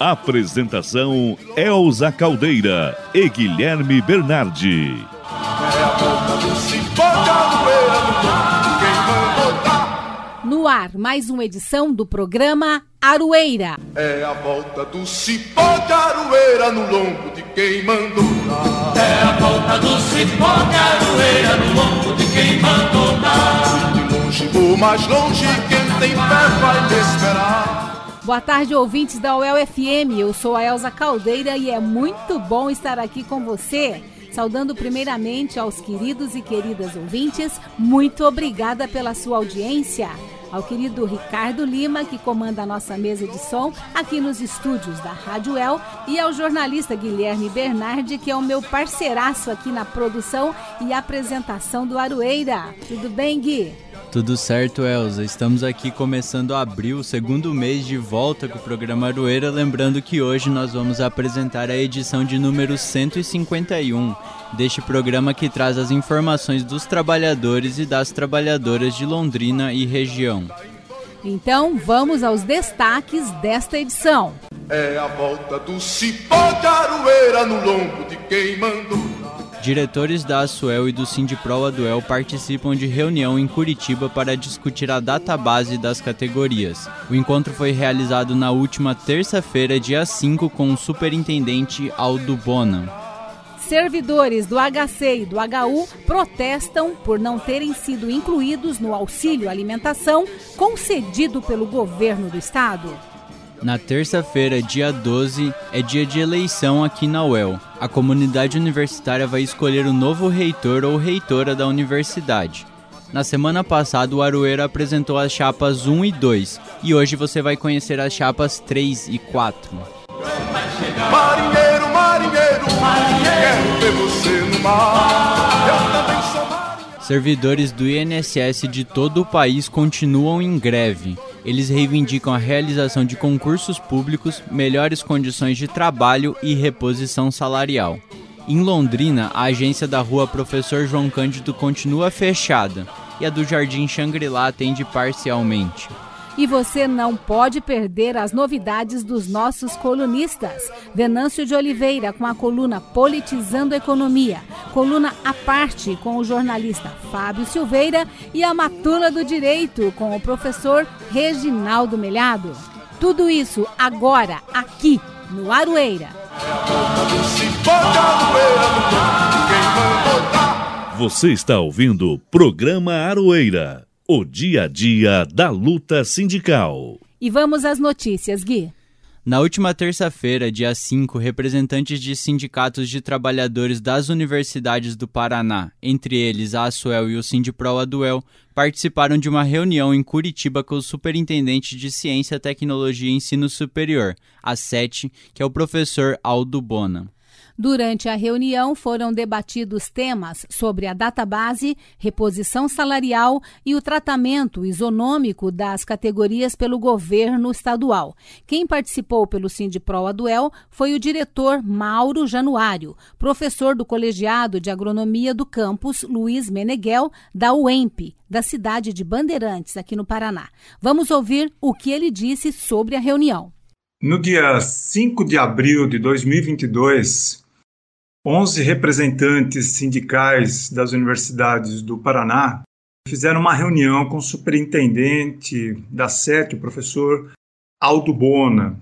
Apresentação Elza Caldeira e Guilherme Bernardi. É a volta do cipó de aroeira no lombo de quem mandou dar. No ar, mais uma edição do programa Aroeira. É a volta do cipó de aroeira no lombo de quem mandou dar. É a volta do cipó de aroeira no lombo de quem mandou dar. De longe ou mais longe, quem tem fé vai me esperar. Boa tarde, ouvintes da UEL FM. Eu sou a Elza Caldeira e é muito bom estar aqui com você. Saudando primeiramente aos queridos e queridas ouvintes, muito obrigada pela sua audiência. Ao querido Ricardo Lima, que comanda a nossa mesa de som aqui nos estúdios da Rádio El, e ao jornalista Guilherme Bernardi, que é o meu parceiraço aqui na produção e apresentação do Aroeira. Tudo bem, Gui? Tudo certo, Elza. Estamos aqui começando abril, o segundo mês de volta com o programa Aroeira. Lembrando que hoje nós vamos apresentar a edição de número 151 deste programa que traz as informações dos trabalhadores e das trabalhadoras de Londrina e região. Então, vamos aos destaques desta edição. É a volta do cipó de aroeira no lombo de quem mandou. Diretores da Asuel e do Sindipro Aduel participam de reunião em Curitiba para discutir a database das categorias. O encontro foi realizado na última terça-feira, dia 5, com o superintendente Aldo Bona. Servidores do HC e do HU protestam por não terem sido incluídos no auxílio alimentação concedido pelo governo do estado. Na terça-feira, dia 12, é dia de eleição aqui na UEL. A comunidade universitária vai escolher o novo reitor ou reitora da universidade. Na semana passada, o Aroeira apresentou as chapas 1 e 2, e hoje você vai conhecer as chapas 3 e 4. Marinheiro, marinheiro, quero ver você no mar. Eu também sou marinheiro. Servidores do INSS de todo o país continuam em greve. Eles reivindicam a realização de concursos públicos, melhores condições de trabalho e reposição salarial. Em Londrina, a agência da rua Professor João Cândido continua fechada e a do Jardim Shangri-La atende parcialmente. E você não pode perder as novidades dos nossos colunistas. Venâncio de Oliveira com a coluna Politizando a Economia, coluna à parte com o jornalista Fábio Silveira e a Matula do Direito com o professor Reginaldo Melhado. Tudo isso agora, aqui no Aroeira. Você está ouvindo o programa Aroeira. O dia a dia da luta sindical. E vamos às notícias, Gui. Na última terça-feira, dia 5, representantes de sindicatos de trabalhadores das universidades do Paraná, entre eles a Asuel e o Sindipro Aduel, participaram de uma reunião em Curitiba com o superintendente de Ciência, Tecnologia e Ensino Superior, a SET, que é o professor Aldo Bona. Durante a reunião foram debatidos temas sobre a database, reposição salarial e o tratamento isonômico das categorias pelo governo estadual. Quem participou pelo Sindipro Aduel foi o diretor Mauro Januário, professor do Colegiado de Agronomia do campus Luiz Meneghel, da UEMP, da cidade de Bandeirantes, aqui no Paraná. Vamos ouvir o que ele disse sobre a reunião. No dia 5 de abril de 2022, 11 representantes sindicais das universidades do Paraná fizeram uma reunião com o superintendente da SET, o professor Aldo Bona.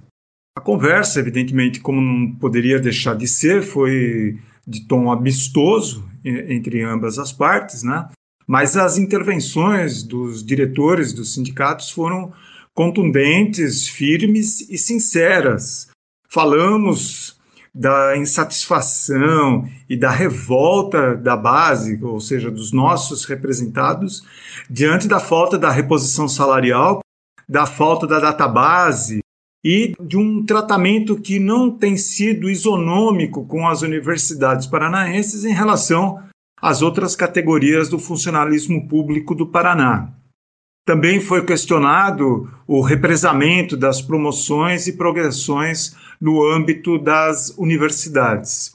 A conversa, evidentemente, como não poderia deixar de ser, foi de tom amistoso entre ambas as partes, né? Mas as intervenções dos diretores dos sindicatos foram contundentes, firmes e sinceras. Falamos da insatisfação e da revolta da base, ou seja, dos nossos representados, diante da falta da reposição salarial, da falta da database, e de um tratamento que não tem sido isonômico com as universidades paranaenses em relação às outras categorias do funcionalismo público do Paraná. Também foi questionado o represamento das promoções e progressões no âmbito das universidades.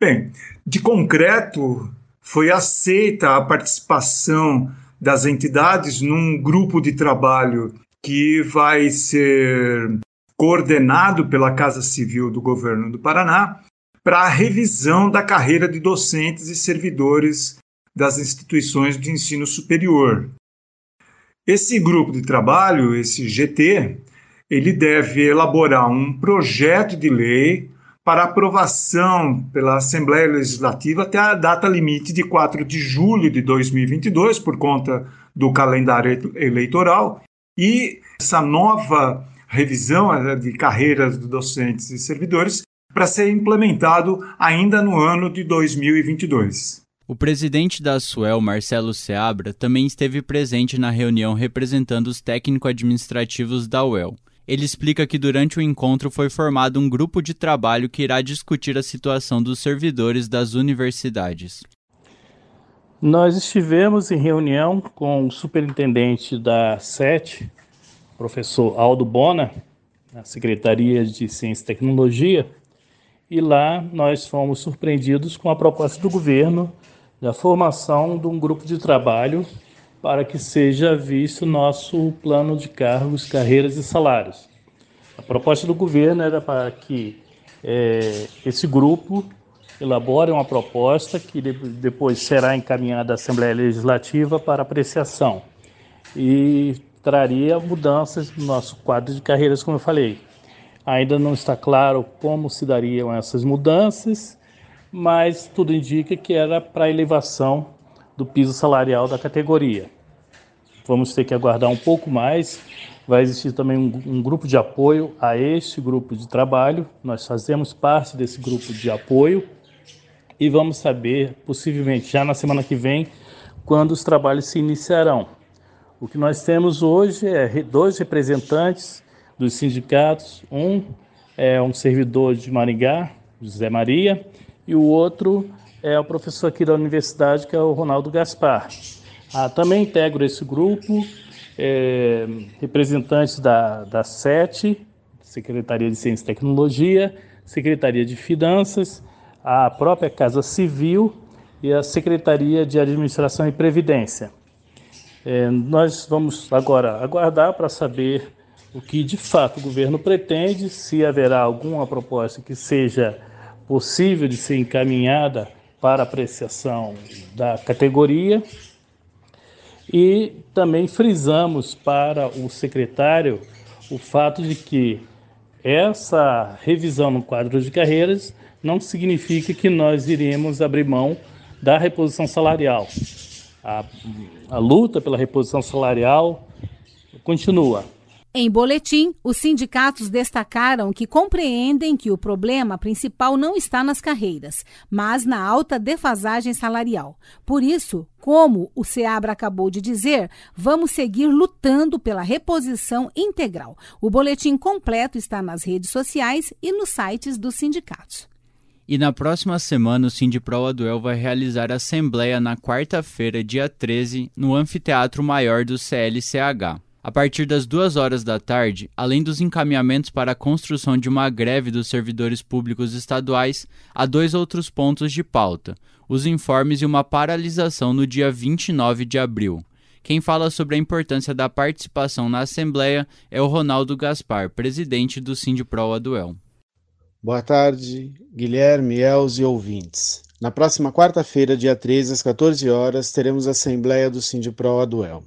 Bem, de concreto, foi aceita a participação das entidades num grupo de trabalho que vai ser coordenado pela Casa Civil do Governo do Paraná para a revisão da carreira de docentes e servidores das instituições de ensino superior. Esse grupo de trabalho, esse GT, ele deve elaborar um projeto de lei para aprovação pela Assembleia Legislativa até a data limite de 4 de julho de 2022, por conta do calendário eleitoral, e essa nova revisão de carreiras de docentes e servidores para ser implementado ainda no ano de 2022. O presidente da Suel, Marcelo Seabra, também esteve presente na reunião representando os técnico-administrativos da UEL. Ele explica que durante o encontro foi formado um grupo de trabalho que irá discutir a situação dos servidores das universidades. Nós estivemos em reunião com o superintendente da SET, professor Aldo Bona, na Secretaria de Ciência e Tecnologia, e lá nós fomos surpreendidos com a proposta do governo da formação de um grupo de trabalho para que seja visto nosso plano de cargos, carreiras e salários. A proposta do governo era para que é, esse grupo elabore uma proposta que depois será encaminhada à Assembleia Legislativa para apreciação e traria mudanças no nosso quadro de carreiras, como eu falei. Ainda não está claro como se dariam essas mudanças, mas tudo indica que era para elevação do piso salarial da categoria. Vamos ter que aguardar um pouco mais. Vai existir também um, um, grupo de apoio a este grupo de trabalho. Nós fazemos parte desse grupo de apoio e vamos saber, possivelmente já na semana que vem, quando os trabalhos se iniciarão. O que nós temos hoje é dois representantes dos sindicatos, um é um servidor de Maringá, José Maria, e o outro é o professor aqui da universidade, que é o Ronaldo Gaspar. Ah, também integro esse grupo é, representantes da, da SET, Secretaria de Ciência e Tecnologia, Secretaria de Finanças, a própria Casa Civil e a Secretaria de Administração e Previdência. É, nós vamos agora aguardar para saber o que de fato o governo pretende, se haverá alguma proposta que seja possível de ser encaminhada para apreciação da categoria e também frisamos para o secretário o fato de que essa revisão no quadro de carreiras não significa que nós iremos abrir mão da reposição salarial. A, a luta pela reposição salarial continua. Em boletim, os sindicatos destacaram que compreendem que o problema principal não está nas carreiras, mas na alta defasagem salarial. Por isso, como o SEABRA acabou de dizer, vamos seguir lutando pela reposição integral. O boletim completo está nas redes sociais e nos sites dos sindicatos. E na próxima semana, o Sindipro Aduel vai realizar assembleia na quarta-feira, dia 13, no Anfiteatro Maior do CLCH. A partir das duas horas da tarde, além dos encaminhamentos para a construção de uma greve dos servidores públicos estaduais, há dois outros pontos de pauta: os informes e uma paralisação no dia 29 de abril. Quem fala sobre a importância da participação na Assembleia é o Ronaldo Gaspar, presidente do Sindipro Aduel. Boa tarde, Guilherme, Els e ouvintes. Na próxima quarta-feira, dia 13, às 14 horas, teremos a Assembleia do Sindipro Aduel.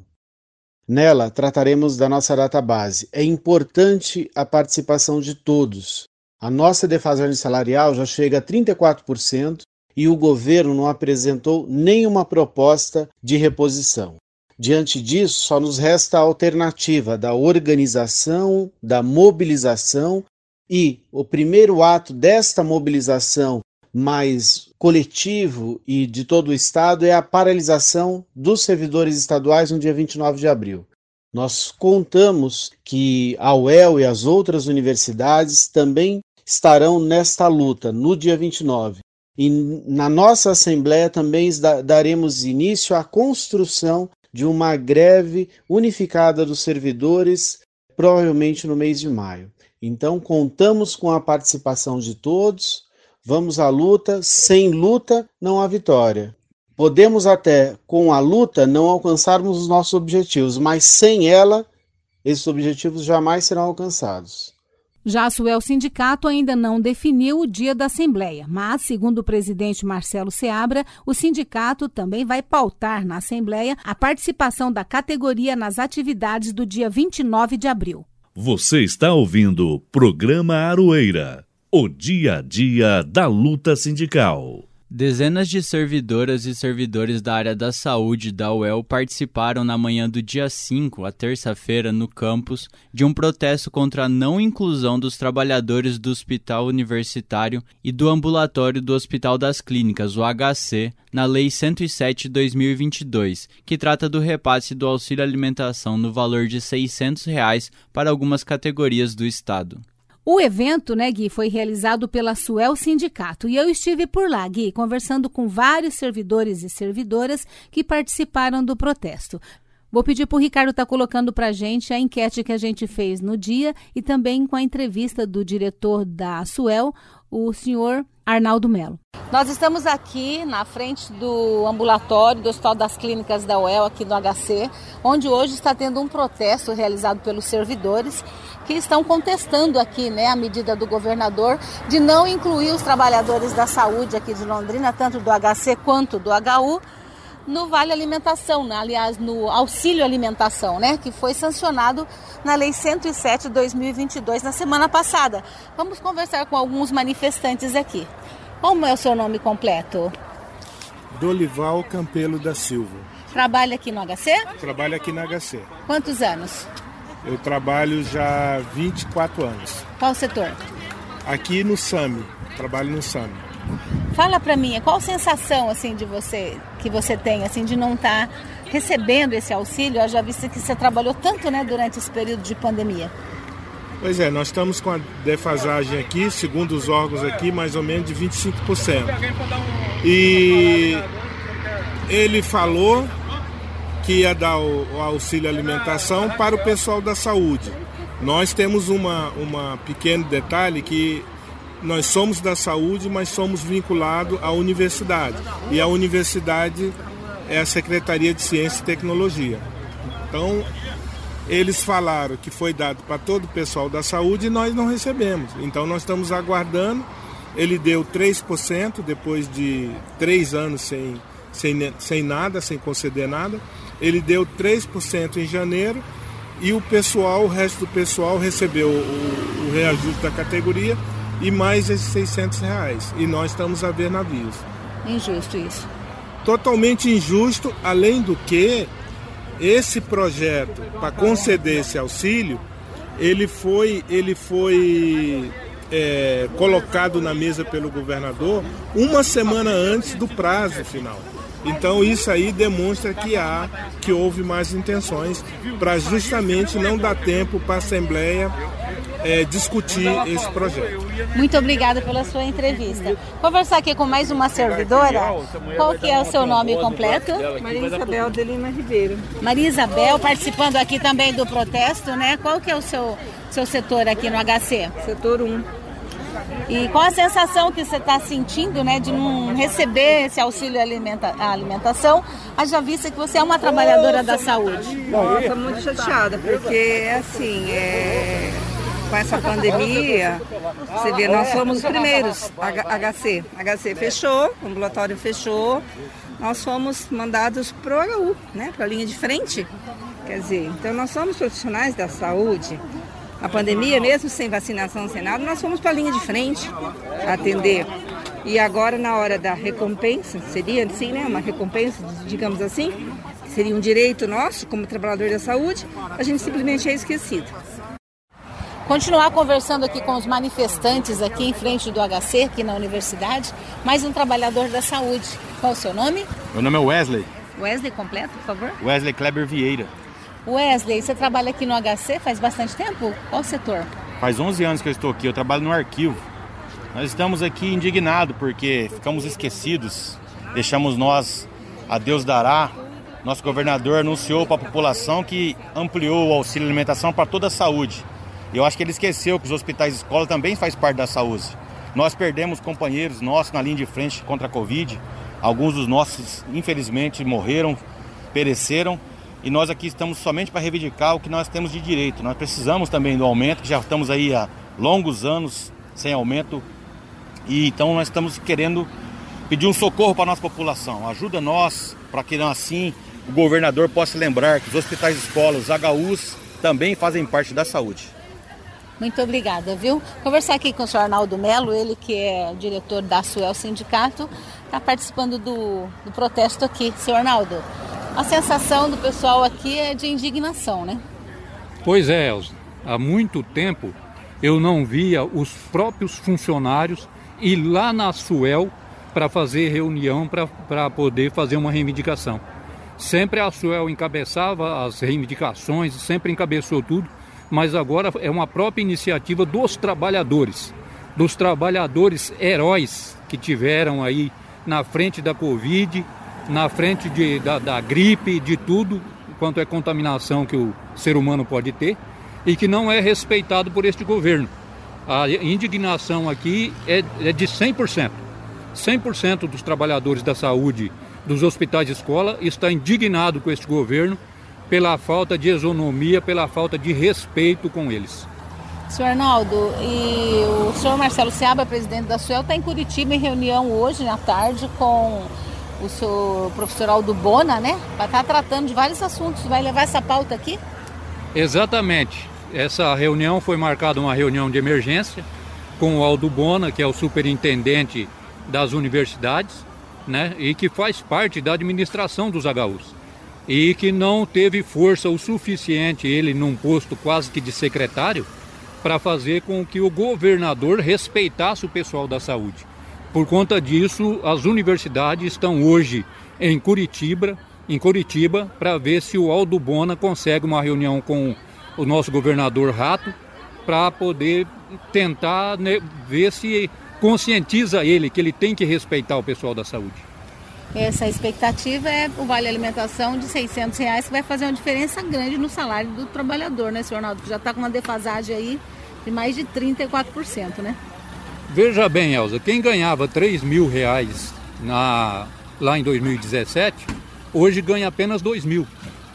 Nela trataremos da nossa database. É importante a participação de todos. A nossa defasagem salarial já chega a 34% e o governo não apresentou nenhuma proposta de reposição. Diante disso, só nos resta a alternativa da organização, da mobilização e o primeiro ato desta mobilização mais coletivo e de todo o Estado é a paralisação dos servidores estaduais no dia 29 de abril. Nós contamos que a UEL e as outras universidades também estarão nesta luta no dia 29. E na nossa Assembleia também daremos início à construção de uma greve unificada dos servidores, provavelmente no mês de maio. Então, contamos com a participação de todos, vamos à luta. Sem luta, não há vitória. Podemos até, com a luta, não alcançarmos os nossos objetivos, mas sem ela, esses objetivos jamais serão alcançados. Já a Suel Sindicato ainda não definiu o dia da Assembleia, mas, segundo o presidente Marcelo Seabra, o sindicato também vai pautar na Assembleia a participação da categoria nas atividades do dia 29 de abril. Você está ouvindo o programa Aroeira, o dia a dia da luta sindical. Dezenas de servidoras e servidores da área da saúde da UEL participaram na manhã do dia 5, a terça-feira, no campus, de um protesto contra a não inclusão dos trabalhadores do Hospital Universitário e do Ambulatório do Hospital das Clínicas, o HC, na Lei 107/2022, que trata do repasse do auxílio alimentação no valor de 600 reais para algumas categorias do Estado. O evento, né, Gui, foi realizado pela Suel Sindicato e eu estive por lá, Gui, conversando com vários servidores e servidoras que participaram do protesto. Vou pedir para o Ricardo estar tá colocando para a gente a enquete que a gente fez no dia e também com a entrevista do diretor da Suel, o senhor Arnaldo Melo. Nós estamos aqui na frente do ambulatório do Hospital das Clínicas da UEL, aqui no HC, onde hoje está tendo um protesto realizado pelos servidores que estão contestando aqui né, a medida do governador de não incluir os trabalhadores da saúde aqui de Londrina, tanto do HC quanto do HU, no Vale Alimentação, né? aliás, no Auxílio Alimentação, né? que foi sancionado na Lei 107 de 2022 na semana passada. Vamos conversar com alguns manifestantes aqui. Como é o seu nome completo? Dolival Campelo da Silva. Trabalha aqui no HC? Trabalho aqui no HC. Quantos anos? Eu trabalho já há 24 anos. Qual setor? Aqui no SAMI, trabalho no SAMI. Fala para mim, qual a sensação assim de você que você tem assim de não estar tá recebendo esse auxílio? Já vi que você trabalhou tanto, né, durante esse período de pandemia. Pois é, nós estamos com a defasagem aqui, segundo os órgãos aqui, mais ou menos de 25%. E ele falou que ia dar o auxílio alimentação para o pessoal da saúde. Nós temos uma, uma pequeno detalhe que nós somos da saúde, mas somos vinculados à universidade. E a universidade é a Secretaria de Ciência e Tecnologia. Então, eles falaram que foi dado para todo o pessoal da saúde e nós não recebemos. Então, nós estamos aguardando. Ele deu 3% depois de três anos sem, sem, sem nada, sem conceder nada. Ele deu 3% em janeiro e o pessoal, o resto do pessoal recebeu o, o reajuste da categoria e mais esses 600 reais. E nós estamos a ver navios. Injusto isso. Totalmente injusto, além do que esse projeto para conceder esse auxílio, ele foi, ele foi é, colocado na mesa pelo governador uma semana antes do prazo final. Então isso aí demonstra que há, que houve mais intenções para justamente não dar tempo para a Assembleia é, discutir esse projeto. Muito obrigada pela sua entrevista. Conversar aqui com mais uma servidora. Qual que é o seu nome completo? Maria Isabel de Lima Ribeiro. Maria Isabel, participando aqui também do protesto, né? Qual que é o seu, seu setor aqui no HC? Setor 1. E qual a sensação que você está sentindo, né, de não receber esse auxílio alimenta à alimentação, haja vista que você é uma trabalhadora da saúde? Nossa, muito chateada, porque assim, é, com essa pandemia, você vê, nós fomos os primeiros, HC. HC fechou, o ambulatório fechou, nós fomos mandados para o HU, né, para a linha de frente. Quer dizer, então nós somos profissionais da saúde, a pandemia, mesmo sem vacinação, sem nada, nós fomos para a linha de frente atender. E agora, na hora da recompensa, seria assim, né? Uma recompensa, digamos assim, seria um direito nosso, como trabalhador da saúde, a gente simplesmente é esquecido. Continuar conversando aqui com os manifestantes aqui em frente do HC, aqui na universidade, mais um trabalhador da saúde. Qual o seu nome? Meu nome é Wesley. Wesley completo, por favor? Wesley Kleber Vieira. Wesley, você trabalha aqui no HC faz bastante tempo? Qual setor? Faz 11 anos que eu estou aqui, eu trabalho no arquivo. Nós estamos aqui indignados porque ficamos esquecidos, deixamos nós a Deus dará. Nosso governador anunciou para a população que ampliou o auxílio alimentação para toda a saúde. Eu acho que ele esqueceu que os hospitais escola também faz parte da saúde. Nós perdemos companheiros nossos na linha de frente contra a Covid. Alguns dos nossos, infelizmente, morreram, pereceram. E nós aqui estamos somente para reivindicar o que nós temos de direito. Nós precisamos também do aumento, que já estamos aí há longos anos sem aumento. E então nós estamos querendo pedir um socorro para a nossa população. Ajuda nós para que assim o governador possa lembrar que os hospitais escolas, os HUs, também fazem parte da saúde. Muito obrigada, viu? Conversar aqui com o senhor Arnaldo Melo, ele que é diretor da Suel Sindicato, está participando do, do protesto aqui. Senhor Arnaldo, a sensação do pessoal aqui é de indignação, né? Pois é, Elza. Há muito tempo eu não via os próprios funcionários ir lá na Suel para fazer reunião para poder fazer uma reivindicação. Sempre a Suel encabeçava as reivindicações, sempre encabeçou tudo, mas agora é uma própria iniciativa dos trabalhadores, dos trabalhadores heróis que tiveram aí na frente da Covid, na frente de, da, da gripe, de tudo quanto é contaminação que o ser humano pode ter e que não é respeitado por este governo. A indignação aqui é, é de 100%. 100% dos trabalhadores da saúde dos hospitais de escola está indignado com este governo pela falta de isonomia, pela falta de respeito com eles. Senhor Arnaldo, e o senhor Marcelo Seaba, presidente da SUEL, está em Curitiba em reunião hoje à tarde com o seu professor Aldo Bona, né? Para estar tá tratando de vários assuntos. Vai levar essa pauta aqui? Exatamente. Essa reunião foi marcada uma reunião de emergência com o Aldo Bona, que é o superintendente das universidades, né? E que faz parte da administração dos HUs. E que não teve força o suficiente, ele num posto quase que de secretário, para fazer com que o governador respeitasse o pessoal da saúde. Por conta disso, as universidades estão hoje em Curitiba, em Curitiba, para ver se o Aldo Bona consegue uma reunião com o nosso governador Rato para poder tentar né, ver se conscientiza ele que ele tem que respeitar o pessoal da saúde. Essa expectativa é o vale alimentação de 600 reais que vai fazer uma diferença grande no salário do trabalhador, né, senhor Arnaldo? Que já está com uma defasagem aí de mais de 34%, né? Veja bem, Elza, quem ganhava 3 mil reais na, lá em 2017, hoje ganha apenas 2 mil.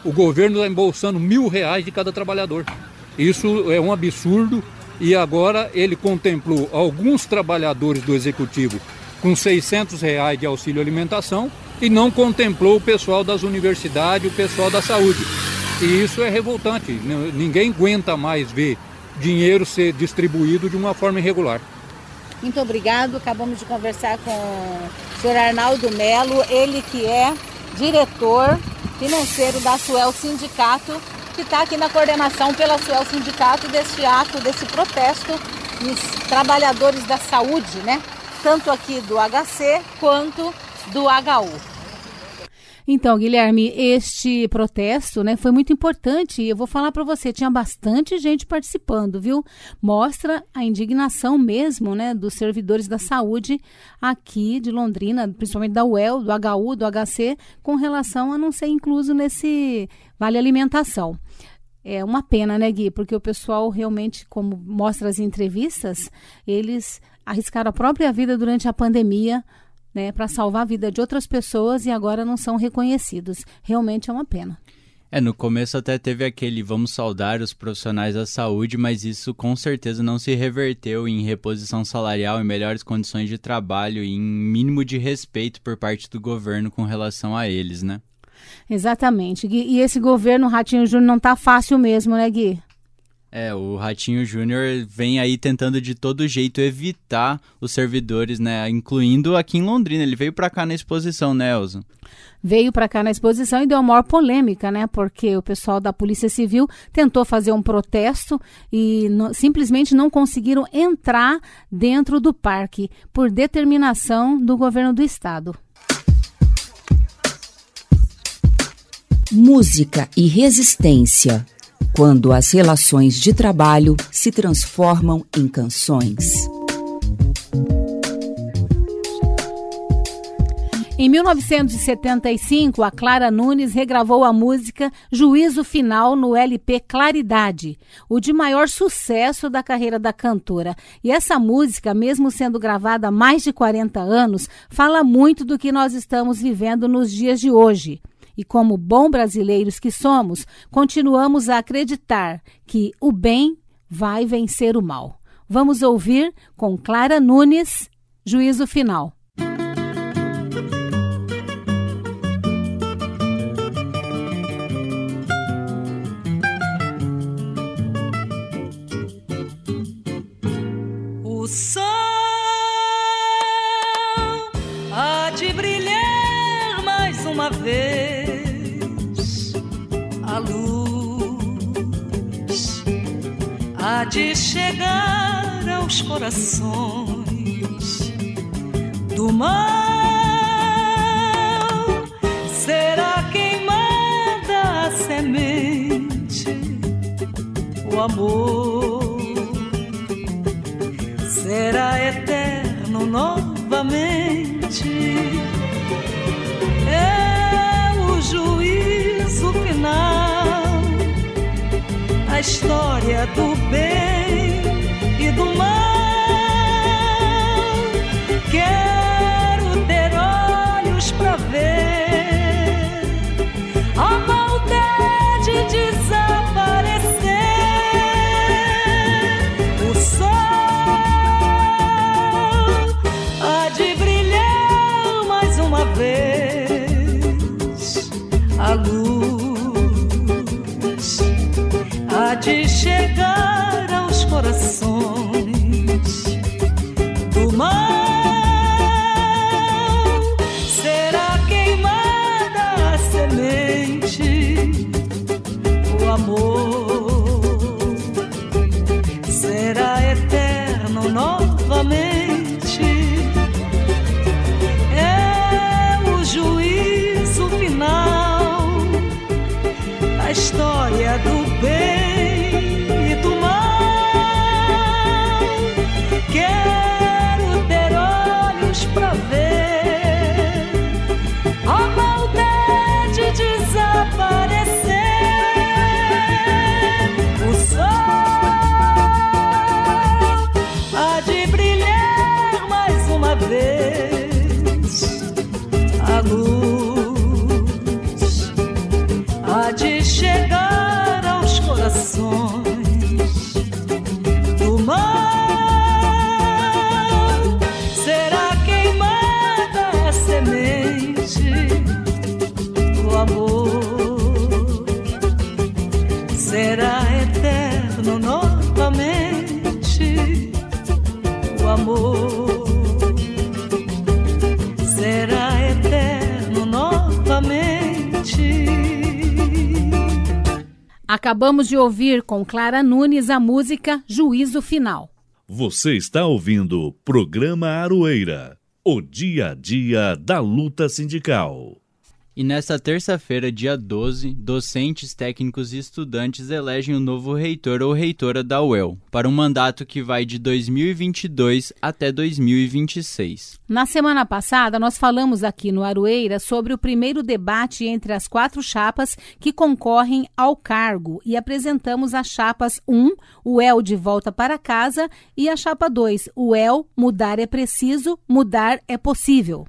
O governo está embolsando mil reais de cada trabalhador. Isso é um absurdo e agora ele contemplou alguns trabalhadores do executivo com 600 reais de auxílio alimentação e não contemplou o pessoal das universidades, o pessoal da saúde. E isso é revoltante. Ninguém aguenta mais ver dinheiro ser distribuído de uma forma irregular. Muito obrigado. Acabamos de conversar com o senhor Arnaldo Melo, ele que é diretor financeiro da Suel Sindicato, que está aqui na coordenação pela Suel Sindicato deste ato, desse protesto dos trabalhadores da saúde, né? Tanto aqui do HC quanto do HU. Então, Guilherme, este protesto, né, foi muito importante e eu vou falar para você, tinha bastante gente participando, viu? Mostra a indignação mesmo, né, dos servidores da saúde aqui de Londrina, principalmente da UEL, do HU, do HC, com relação a não ser incluso nesse vale alimentação. É uma pena, né, Gui? Porque o pessoal realmente, como mostra as entrevistas, eles arriscaram a própria vida durante a pandemia né, para salvar a vida de outras pessoas e agora não são reconhecidos. Realmente é uma pena. É, no começo até teve aquele vamos saudar os profissionais da saúde, mas isso com certeza não se reverteu em reposição salarial, em melhores condições de trabalho e em mínimo de respeito por parte do governo com relação a eles, né? Exatamente. E esse governo Ratinho Júnior não tá fácil mesmo, né, Gui? É, o Ratinho Júnior vem aí tentando de todo jeito evitar os servidores, né? Incluindo aqui em Londrina. Ele veio para cá na exposição, né, Elza? Veio para cá na exposição e deu a maior polêmica, né? Porque o pessoal da Polícia Civil tentou fazer um protesto e no, simplesmente não conseguiram entrar dentro do parque por determinação do governo do estado. Música e resistência. Quando as relações de trabalho se transformam em canções. Em 1975, a Clara Nunes regravou a música Juízo Final no LP Claridade, o de maior sucesso da carreira da cantora. E essa música, mesmo sendo gravada há mais de 40 anos, fala muito do que nós estamos vivendo nos dias de hoje. E como bom brasileiros que somos, continuamos a acreditar que o bem vai vencer o mal. Vamos ouvir com Clara Nunes, Juízo Final. De chegar aos corações do mal. Será queimada a semente, o amor será eterno novamente. É o juízo final, história do bem e do mal. Acabamos de ouvir com Clara Nunes a música Juízo Final. Você está ouvindo o programa Aroeira, o dia a dia da luta sindical. E nesta terça-feira, dia 12, docentes, técnicos e estudantes elegem o novo reitor ou reitora da UEL, para um mandato que vai de 2022 até 2026. Na semana passada, nós falamos aqui no Aroeira sobre o primeiro debate entre as quatro chapas que concorrem ao cargo e apresentamos as chapas 1, o El de volta para casa, e a chapa 2, o El, mudar é preciso, mudar é possível.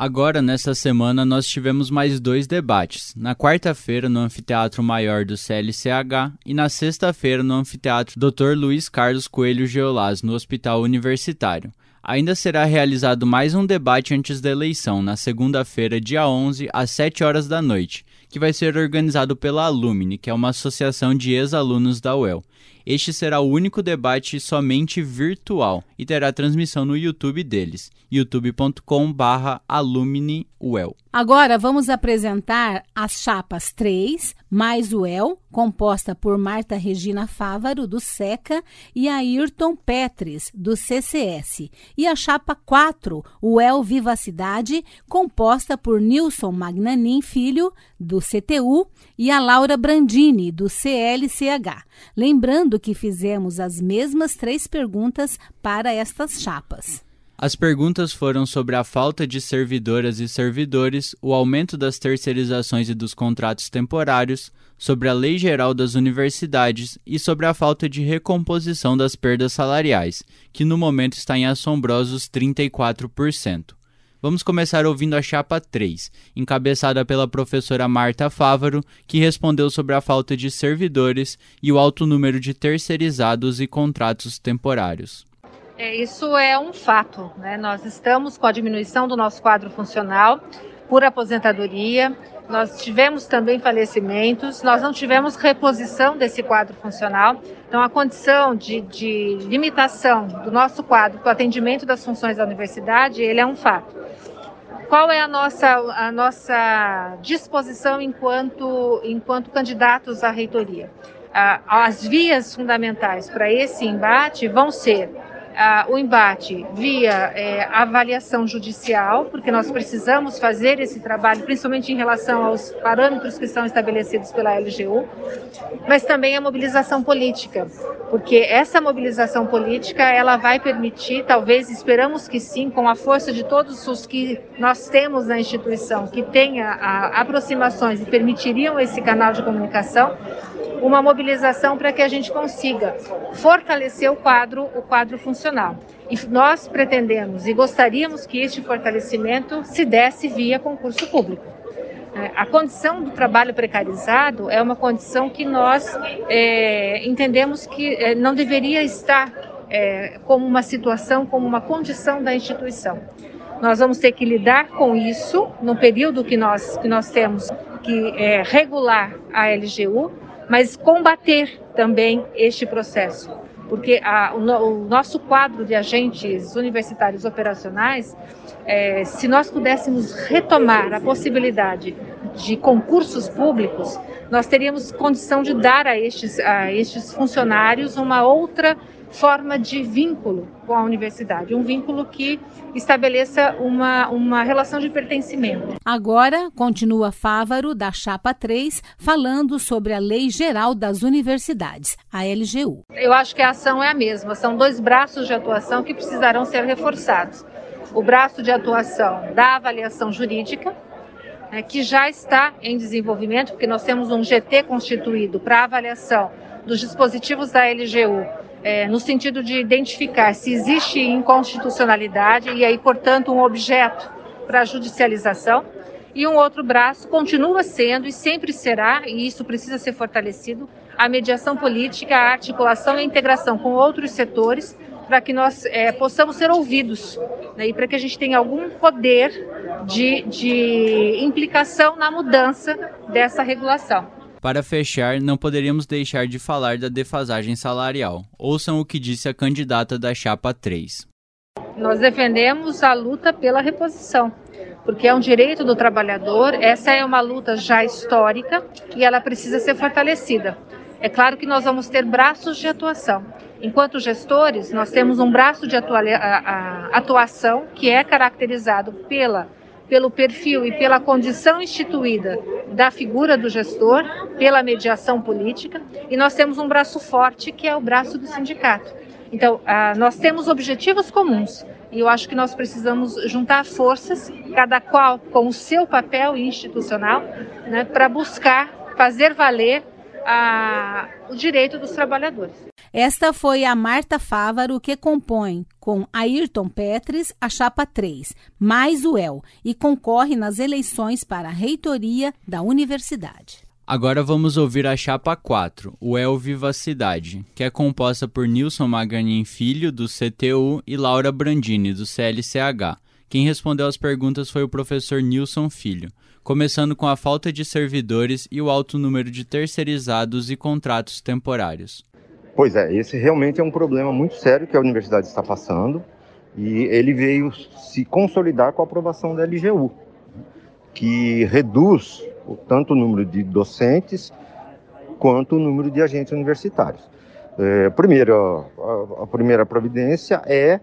Agora, nessa semana, nós tivemos mais dois debates. Na quarta-feira, no Anfiteatro Maior do CLCH e na sexta-feira, no Anfiteatro Dr. Luiz Carlos Coelho Geolás, no Hospital Universitário. Ainda será realizado mais um debate antes da eleição, na segunda-feira, dia 11, às 7 horas da noite, que vai ser organizado pela Alumni, que é uma associação de ex-alunos da UEL. Este será o único debate somente virtual e terá transmissão no YouTube deles, youtube.com/alumniuel. Agora vamos apresentar as chapas 3, mais o El, composta por Marta Regina Fávaro, do SECA, e Ayrton Petris, do CCS. E a chapa 4, o El Vivacidade, composta por Nilson Magnanin Filho, do CTU, e a Laura Brandini, do CLCH. Lembrando que fizemos as mesmas três perguntas para estas chapas. As perguntas foram sobre a falta de servidoras e servidores, o aumento das terceirizações e dos contratos temporários, sobre a Lei Geral das Universidades e sobre a falta de recomposição das perdas salariais, que no momento está em assombrosos 34%. Vamos começar ouvindo a chapa 3, encabeçada pela professora Marta Fávaro, que respondeu sobre a falta de servidores e o alto número de terceirizados e contratos temporários. É, isso é um fato. Né? Nós estamos com a diminuição do nosso quadro funcional por aposentadoria. Nós tivemos também falecimentos, nós não tivemos reposição desse quadro funcional. Então, a condição de, de limitação do nosso quadro para o atendimento das funções da universidade, ele é um fato. Qual é a nossa, a nossa disposição enquanto, enquanto candidatos à reitoria? As vias fundamentais para esse embate vão ser uh, o embate via é, avaliação judicial, porque nós precisamos fazer esse trabalho, principalmente em relação aos parâmetros que são estabelecidos pela LGU, mas também a mobilização política, porque essa mobilização política ela vai permitir, talvez esperamos que sim, com a força de todos os que nós temos na instituição, que tenha a, aproximações e permitiriam esse canal de comunicação, uma mobilização para que a gente consiga fortalecer o quadro, o quadro funcional. E nós pretendemos e gostaríamos que este fortalecimento se desse via concurso público. É, a condição do trabalho precarizado é uma condição que nós é, entendemos que é, não deveria estar é, como uma situação, como uma condição da instituição. Nós vamos ter que lidar com isso no período que nós, que nós temos que é, regular a LGU, mas combater também este processo, porque a, o, o, nosso quadro de agentes universitários operacionais, é, se nós pudéssemos retomar a possibilidade de concursos públicos, nós teríamos condição de dar a estes, a estes funcionários uma outra forma de vínculo com a universidade, um vínculo que estabeleça uma, uma relação de pertencimento. Agora, continua Fávaro, da Chapa 3, falando sobre a Lei Geral das Universidades, a LGU. Eu acho que a ação é a mesma, são dois braços de atuação que precisarão ser reforçados. O braço de atuação da avaliação jurídica, né, que já está em desenvolvimento, porque nós temos um GT constituído para avaliação dos dispositivos da LGU é, no sentido de identificar se existe inconstitucionalidade e aí, portanto, um objeto para judicialização. E um outro braço continua sendo e sempre será, e isso precisa ser fortalecido, a mediação política, a articulação e a integração com outros setores para que nós é, possamos ser ouvidos né, e para que a gente tenha algum poder de, de implicação na mudança dessa regulação. Para fechar, não poderíamos deixar de falar da defasagem salarial. Ouçam o que disse a candidata da Chapa 3. Nós defendemos a luta pela reposição, porque é um direito do trabalhador, essa é uma luta já histórica e ela precisa ser fortalecida. É claro que nós vamos ter braços de atuação. Enquanto gestores, nós temos um braço de atuação que é caracterizado pela pelo perfil e pela condição instituída da figura do gestor, pela mediação política, e nós temos um braço forte que é o braço do sindicato. Então, ah, nós temos objetivos comuns e eu acho que nós precisamos juntar forças, cada qual com o seu papel institucional, né, para buscar fazer valer a, o direito dos trabalhadores. Esta foi a Marta Fávaro que compõe, com Ayrton Petris, a chapa 3, mais o El, e concorre nas eleições para a reitoria da universidade. Agora vamos ouvir a chapa 4, o El Vivacidade, que é composta por Nilson Maganin Filho, do CTU, e Laura Brandini, do CLCH. Quem respondeu às perguntas foi o professor Nilson Filho começando com a falta de servidores e o alto número de terceirizados e contratos temporários. Pois é, esse realmente é um problema muito sério que a universidade está passando e ele veio se consolidar com a aprovação da LGU, que reduz tanto o número de docentes quanto o número de agentes universitários. É, primeiro, a, primeira providência é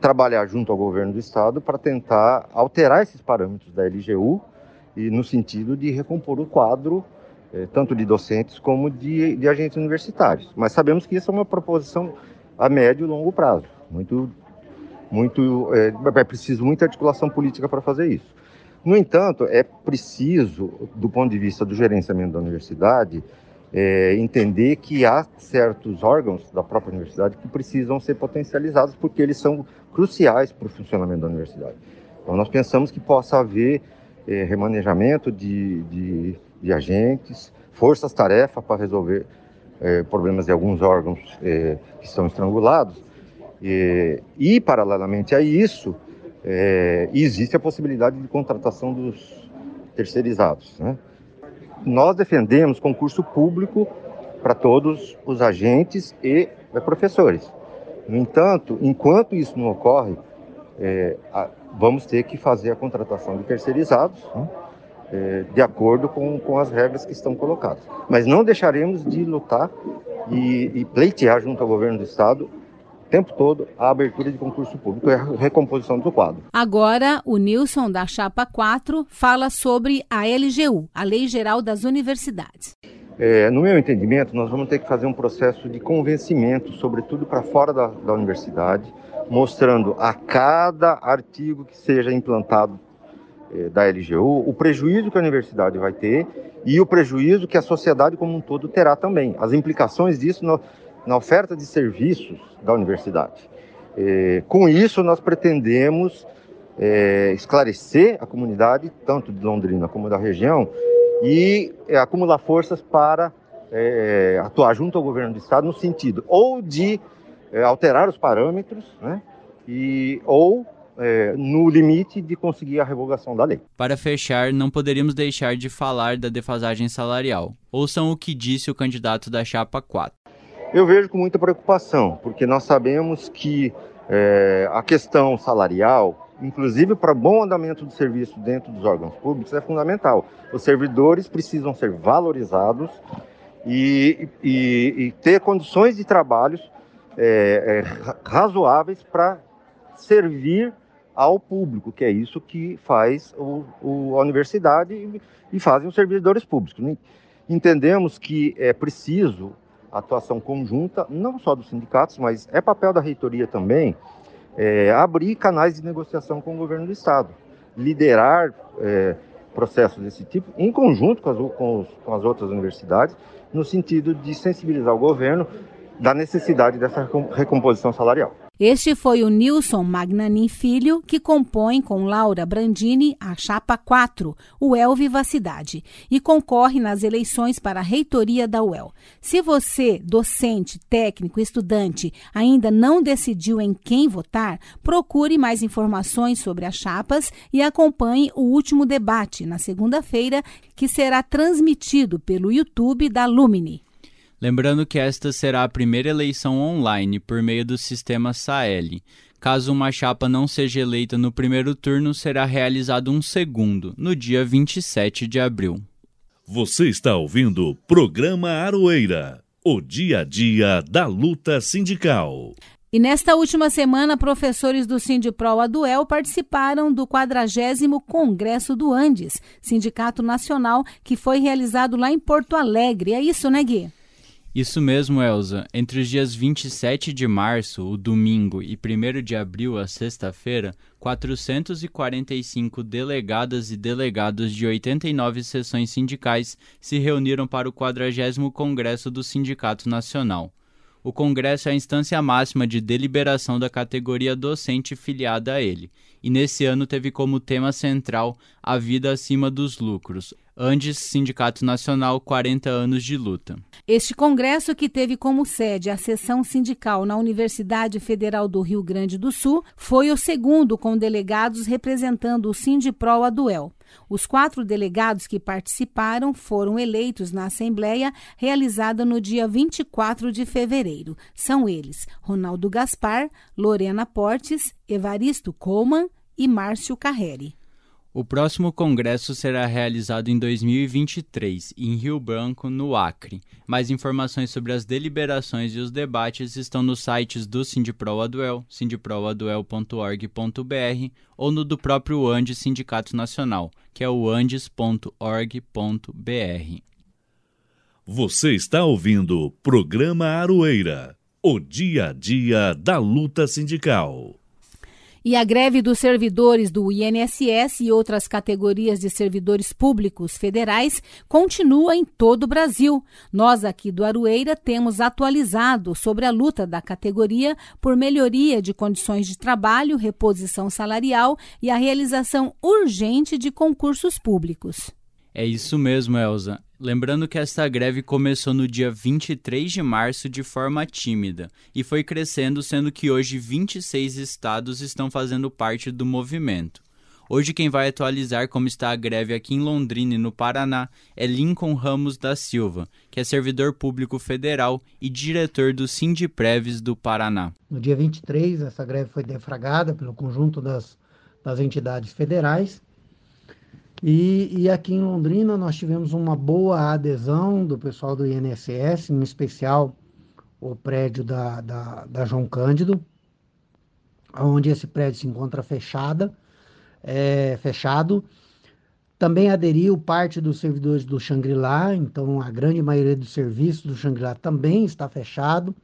trabalhar junto ao governo do estado para tentar alterar esses parâmetros da LGU e no sentido de recompor o quadro eh, tanto de docentes como de, de, agentes universitários. Mas sabemos que isso é uma proposição a médio e longo prazo. Muito, muito, é, é preciso muita articulação política para fazer isso. No entanto, é preciso, do ponto de vista do gerenciamento da universidade, é, entender que há certos órgãos da própria universidade que precisam ser potencializados porque eles são cruciais para o funcionamento da universidade. Então, nós pensamos que possa haver é, remanejamento de, de, de agentes, forças-tarefa para resolver é, problemas de alguns órgãos é, que estão estrangulados. E, e, paralelamente a isso, é, existe a possibilidade de contratação dos terceirizados. Né? Nós defendemos concurso público para todos os agentes e é, professores. No entanto, enquanto isso não ocorre, é, vamos ter que fazer a contratação de terceirizados né, é, de acordo com, com as regras que estão colocadas. Mas não deixaremos de lutar e, e pleitear junto ao governo do Estado o tempo todo a abertura de concurso público e a recomposição do quadro. Agora, o Nilson da Chapa 4 fala sobre a LGU, a Lei Geral das Universidades. É, no meu entendimento, nós vamos ter que fazer um processo de convencimento, sobretudo para fora da, da universidade, mostrando a cada artigo que seja implantado é, da LGU o prejuízo que a universidade vai ter e o prejuízo que a sociedade como um todo terá também, as implicações disso no, na oferta de serviços da universidade. É, com isso, nós pretendemos é, esclarecer a comunidade, tanto de Londrina como da região, e é, acumular forças para é, atuar junto ao governo do estado no sentido ou de é, alterar os parâmetros, né, e, ou é, no limite de conseguir a revogação da lei. Para fechar, não poderíamos deixar de falar da defasagem salarial. Ouçam o que disse o candidato da Chapa 4. Eu vejo com muita preocupação, porque nós sabemos que é, a questão salarial, inclusive para bom andamento do serviço dentro dos órgãos públicos, é fundamental. Os servidores precisam ser valorizados e, e, e ter condições de trabalho é, é, razoáveis para servir ao público, que é isso que faz o, o, a universidade e, e fazem os servidores públicos. Entendemos que é preciso atuação conjunta, não só dos sindicatos, mas é papel da reitoria também, é, abrir canais de negociação com o governo do Estado, liderar é, processos desse tipo, em conjunto com as, com, os, com as outras universidades, no sentido de sensibilizar o governo da necessidade dessa recomposição salarial. Este foi o Nilson Magnanin Filho, que compõe com Laura Brandini a Chapa 4, UEL Vivacidade, e concorre nas eleições para a reitoria da UEL. Se você, docente, técnico, estudante, ainda não decidiu em quem votar, procure mais informações sobre as chapas e acompanhe o último debate na segunda-feira, que será transmitido pelo YouTube da Lumine. Lembrando que esta será a primeira eleição online por meio do sistema SAEL. Caso uma chapa não seja eleita no primeiro turno, será realizado um segundo, no dia 27 de abril. Você está ouvindo o programa Aroeira, o dia a dia da luta sindical. E nesta última semana, professores do Sindipro Aduel participaram do 40 Congresso do Andes, Sindicato Nacional, que foi realizado lá em Porto Alegre. É isso, né, Gui? Isso mesmo, Elza. Entre os dias 27 de março, o domingo, e 1 de abril, a sexta-feira, 445 delegadas e delegados de 89 seções sindicais se reuniram para o 40 Congresso do Sindicato Nacional. O Congresso é a instância máxima de deliberação da categoria docente filiada a ele, e nesse ano teve como tema central a vida acima dos lucros, Andes Sindicato Nacional 40 anos de luta. Este congresso, que teve como sede a seção sindical na Universidade Federal do Rio Grande do Sul, foi o segundo com delegados representando o Sindipro Aduel. Os quatro delegados que participaram foram eleitos na Assembleia realizada no dia 24 de fevereiro. São eles Ronaldo Gaspar, Lorena Portes, Evaristo Coleman e Márcio Carreri. O próximo congresso será realizado em 2023, em Rio Branco, no Acre. Mais informações sobre as deliberações e os debates estão nos sites do Sindiproaduel, sindiproaduel.org.br ou no do próprio Andes Sindicato Nacional, que é o andes.org.br. Você está ouvindo o programa Aroeira, o dia a dia da luta sindical. E a greve dos servidores do INSS e outras categorias de servidores públicos federais continua em todo o Brasil. Nós aqui do Aroeira temos atualizado sobre a luta da categoria por melhoria de condições de trabalho, reposição salarial e a realização urgente de concursos públicos. É isso mesmo, Elza. Lembrando que esta greve começou no dia 23 de março de forma tímida e foi crescendo, sendo que hoje 26 estados estão fazendo parte do movimento. Hoje quem vai atualizar como está a greve aqui em Londrina e no Paraná é Lincoln Ramos da Silva, que é servidor público federal e diretor do Sindipreves do Paraná. No dia 23, essa greve foi defragada pelo conjunto das, das entidades federais e, e, aqui em Londrina nós tivemos uma boa adesão do pessoal do INSS, em especial o prédio da, da, da João Cândido, onde esse prédio se encontra fechada, é, fechado. Também aderiu parte dos servidores do Xangri-Lá, então a grande maioria dos serviços do Xangri-Lá também está fechado,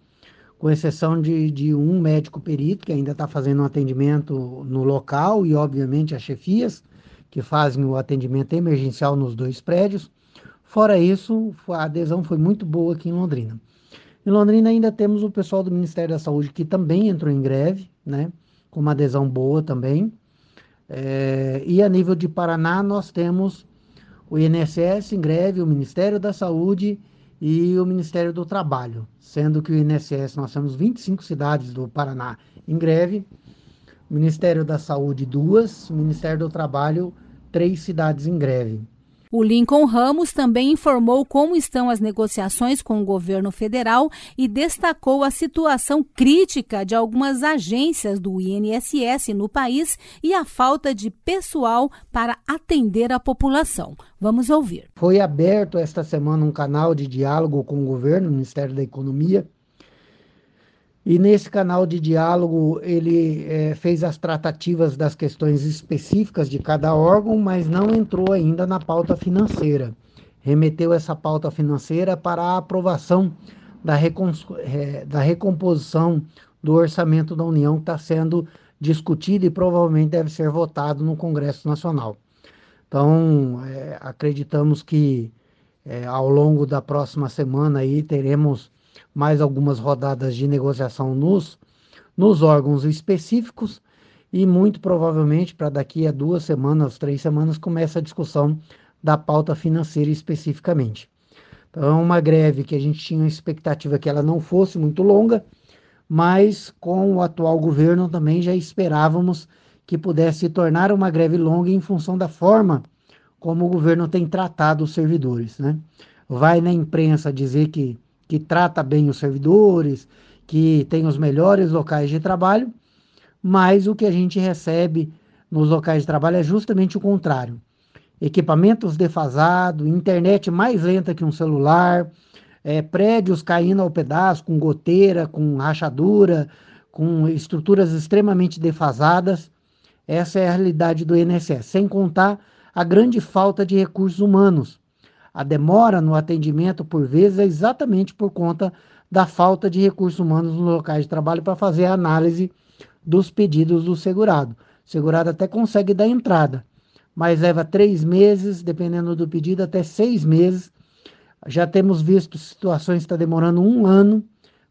com exceção de, de um médico perito que ainda está fazendo um atendimento no local e, obviamente, as chefias que fazem o atendimento emergencial nos dois prédios. Fora isso, a adesão foi muito boa aqui em Londrina. Em Londrina ainda temos o pessoal do Ministério da Saúde que também entrou em greve, né, com uma adesão boa também. É, e a nível de Paraná, nós temos o INSS em greve, o Ministério da Saúde e o Ministério do Trabalho, sendo que o INSS nós temos 25 cidades do Paraná em greve, o Ministério da Saúde duas, o Ministério do Trabalho três cidades em greve. O Lincoln Ramos também informou como estão as negociações com o governo federal e destacou a situação crítica de algumas agências do INSS no país e a falta de pessoal para atender a população. Vamos ouvir. Foi aberto esta semana um canal de diálogo com o governo, o Ministério da Economia, e nesse canal de diálogo ele é, fez as tratativas das questões específicas de cada órgão, mas não entrou ainda na pauta financeira. Remeteu essa pauta financeira para a aprovação da, é, da recomposição do orçamento da União que está sendo discutido e provavelmente deve ser votado no Congresso Nacional. Então, é, acreditamos que ao longo da próxima semana aí teremos mais algumas rodadas de negociação nos, nos órgãos específicos e muito provavelmente para daqui a duas semanas, três semanas, começa a discussão da pauta financeira especificamente. Então, é uma greve que a gente tinha a expectativa que ela não fosse muito longa, mas com o atual governo também já esperávamos que pudesse se tornar uma greve longa em função da forma como o governo tem tratado os servidores. Né? Vai na imprensa dizer que que trata bem os servidores, que tem os melhores locais de trabalho, mas o que a gente recebe nos locais de trabalho é justamente o contrário. Equipamentos defasados, internet mais lenta que um celular, é, prédios caindo ao pedaço, com goteira, com rachadura, com estruturas extremamente defasadas. Essa é a realidade do INSS, sem contar a grande falta de recursos humanos a demora no atendimento, por vezes, é exatamente por conta da falta de recursos humanos nos locais de trabalho para fazer a análise dos pedidos do segurado. O segurado até consegue dar entrada, mas leva três meses, dependendo do pedido, até seis meses. Já temos visto situações que está demorando um ano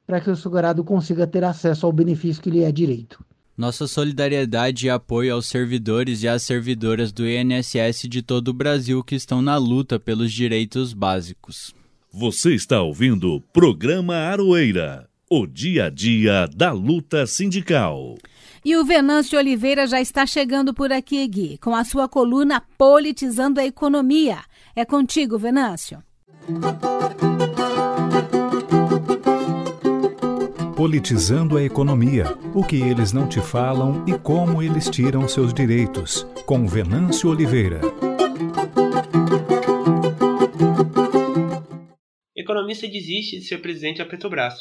para que o segurado consiga ter acesso ao benefício que lhe é direito. Nossa solidariedade e apoio aos servidores e às servidoras do INSS de todo o Brasil que estão na luta pelos direitos básicos. Você está ouvindo o programa Aroeira, o dia a dia da luta sindical. E o Venâncio Oliveira já está chegando por aqui, Gui, com a sua coluna Politizando a Economia. É contigo, Venâncio. Politizando a economia, o que eles não te falam e como eles tiram seus direitos, com Venâncio Oliveira. Economista desiste de ser presidente da Petrobras.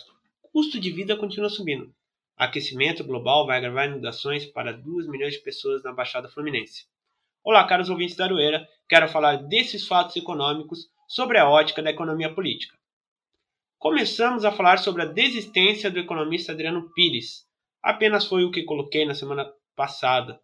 Custo de vida continua subindo. Aquecimento global vai agravar inundações para 2 milhões de pessoas na Baixada Fluminense. Olá, caros ouvintes da Aroeira. Quero falar desses fatos econômicos sobre a ótica da economia política. Começamos a falar sobre a desistência do economista Adriano Pires. Apenas foi o que coloquei na semana passada,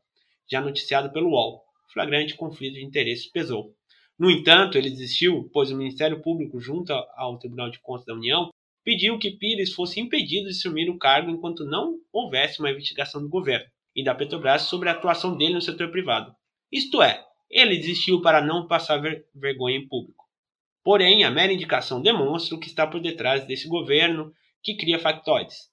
já noticiado pelo UOL. Flagrante conflito de interesses pesou. No entanto, ele desistiu, pois o Ministério Público, junto ao Tribunal de Contas da União, pediu que Pires fosse impedido de assumir o cargo enquanto não houvesse uma investigação do governo e da Petrobras sobre a atuação dele no setor privado. Isto é, ele desistiu para não passar ver vergonha em público. Porém, a mera indicação demonstra o que está por detrás desse governo que cria factoides.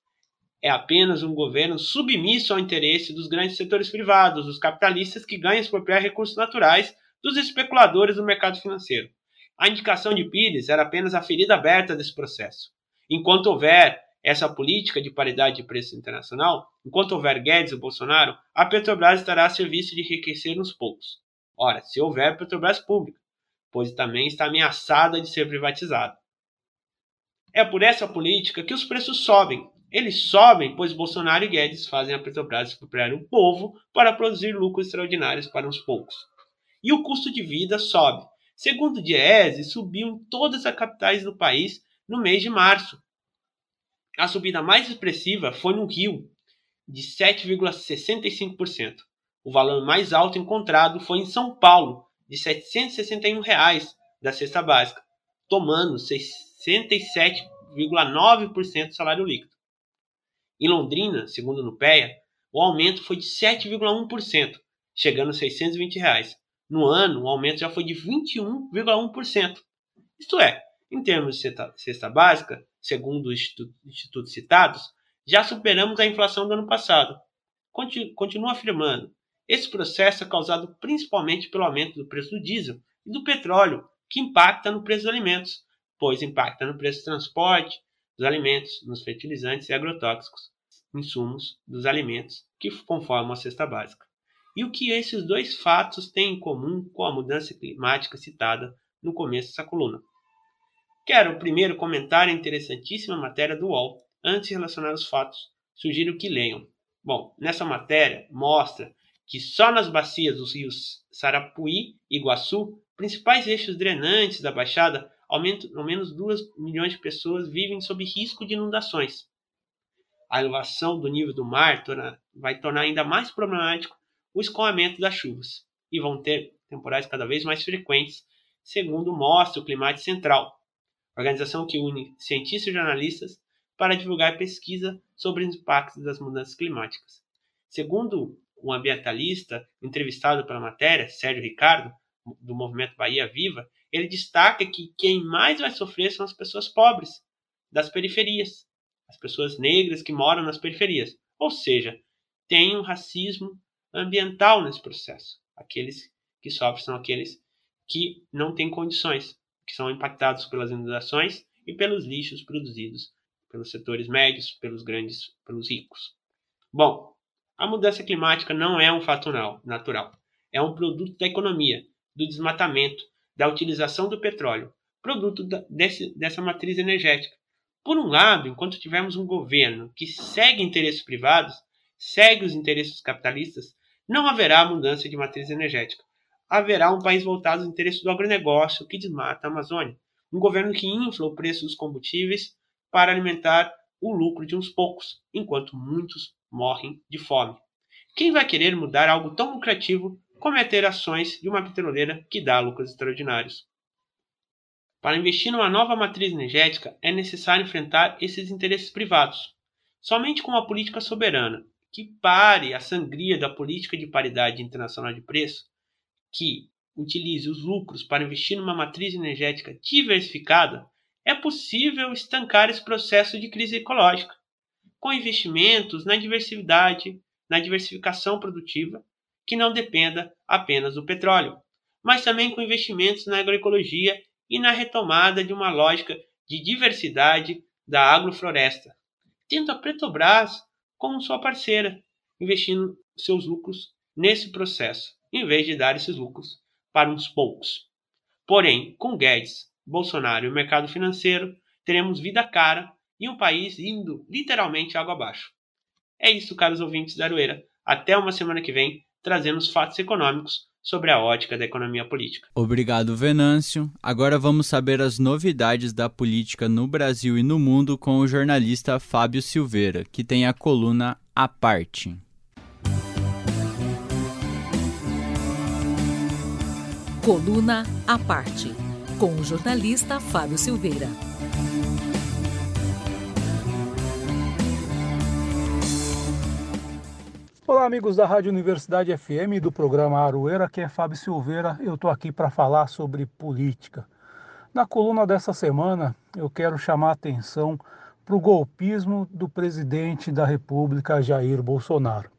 É apenas um governo submisso ao interesse dos grandes setores privados, dos capitalistas que ganham expropriar recursos naturais dos especuladores do mercado financeiro. A indicação de Pires era apenas a ferida aberta desse processo. Enquanto houver essa política de paridade de preço internacional, enquanto houver Guedes e Bolsonaro, a Petrobras estará a serviço de enriquecer uns poucos. Ora, se houver Petrobras pública, pois também está ameaçada de ser privatizada. É por essa política que os preços sobem. Eles sobem pois Bolsonaro e Guedes fazem a Petrobras expropriar o povo para produzir lucros extraordinários para uns poucos. E o custo de vida sobe. Segundo o Diese, subiu em todas as capitais do país no mês de março. A subida mais expressiva foi no Rio, de 7,65%. O valor mais alto encontrado foi em São Paulo, de 761 reais da cesta básica, tomando 67,9% do salário líquido. Em Londrina, segundo o Nupeia, o aumento foi de 7,1%, chegando a 620 reais. No ano, o aumento já foi de 21,1%. Isto é, em termos de cesta básica, segundo os institutos citados, já superamos a inflação do ano passado. Continua afirmando, esse processo é causado principalmente pelo aumento do preço do diesel e do petróleo, que impacta no preço dos alimentos, pois impacta no preço do transporte dos alimentos, nos fertilizantes e agrotóxicos, insumos dos alimentos que conformam a cesta básica. E o que esses dois fatos têm em comum com a mudança climática citada no começo dessa coluna? Quero primeiro comentar a interessantíssima matéria do UOL, antes de relacionar os fatos. Sugiro que leiam. Bom, nessa matéria mostra que só nas bacias dos rios Sarapuí e Iguaçu, principais eixos drenantes da Baixada, ao menos 2 milhões de pessoas vivem sob risco de inundações. A elevação do nível do mar torna, vai tornar ainda mais problemático o escoamento das chuvas, e vão ter temporais cada vez mais frequentes, segundo mostra o Climate Central, organização que une cientistas e jornalistas para divulgar pesquisa sobre os impactos das mudanças climáticas. Segundo um ambientalista entrevistado pela matéria, Sérgio Ricardo, do movimento Bahia Viva, ele destaca que quem mais vai sofrer são as pessoas pobres, das periferias, as pessoas negras que moram nas periferias. Ou seja, tem um racismo ambiental nesse processo. Aqueles que sofrem são aqueles que não têm condições que são impactados pelas inundações e pelos lixos produzidos pelos setores médios, pelos grandes, pelos ricos. Bom, a mudança climática não é um fato natural, é um produto da economia, do desmatamento, da utilização do petróleo, produto desse, dessa matriz energética. Por um lado, enquanto tivermos um governo que segue interesses privados, segue os interesses capitalistas, não haverá mudança de matriz energética haverá um país voltado aos interesses do agronegócio que desmata a Amazônia. Um governo que infla o preço dos combustíveis para alimentar o lucro de uns poucos, enquanto muitos morrem de fome. Quem vai querer mudar algo tão lucrativo como é ter ações de uma petroleira que dá lucros extraordinários? Para investir numa nova matriz energética, é necessário enfrentar esses interesses privados. Somente com uma política soberana, que pare a sangria da política de paridade internacional de preço, que utilize os lucros para investir numa matriz energética diversificada, é possível estancar esse processo de crise ecológica, com investimentos na diversidade na diversificação produtiva, que não dependa apenas do petróleo, mas também com investimentos na agroecologia e na retomada de uma lógica de diversidade da agrofloresta, tendo a Petrobras como sua parceira, investindo seus lucros nesse processo, em vez de dar esses lucros para uns poucos. Porém, com Guedes, Bolsonaro e o mercado financeiro, teremos vida cara e um país indo literalmente água abaixo. É isso, caros ouvintes da Aroeira. Até uma semana que vem, trazendo os fatos econômicos sobre a ótica da economia política. Obrigado, Venâncio. Agora vamos saber as novidades da política no Brasil e no mundo com o jornalista Fábio Silveira, que tem a coluna A Parte. Coluna A Parte, com o jornalista Fábio Silveira. Olá, amigos da Rádio Universidade FM do programa Aroeira, aqui é Fábio Silveira. Eu estou aqui para falar sobre política. Na coluna dessa semana, eu quero chamar a atenção para o golpismo do presidente da República, Jair Bolsonaro.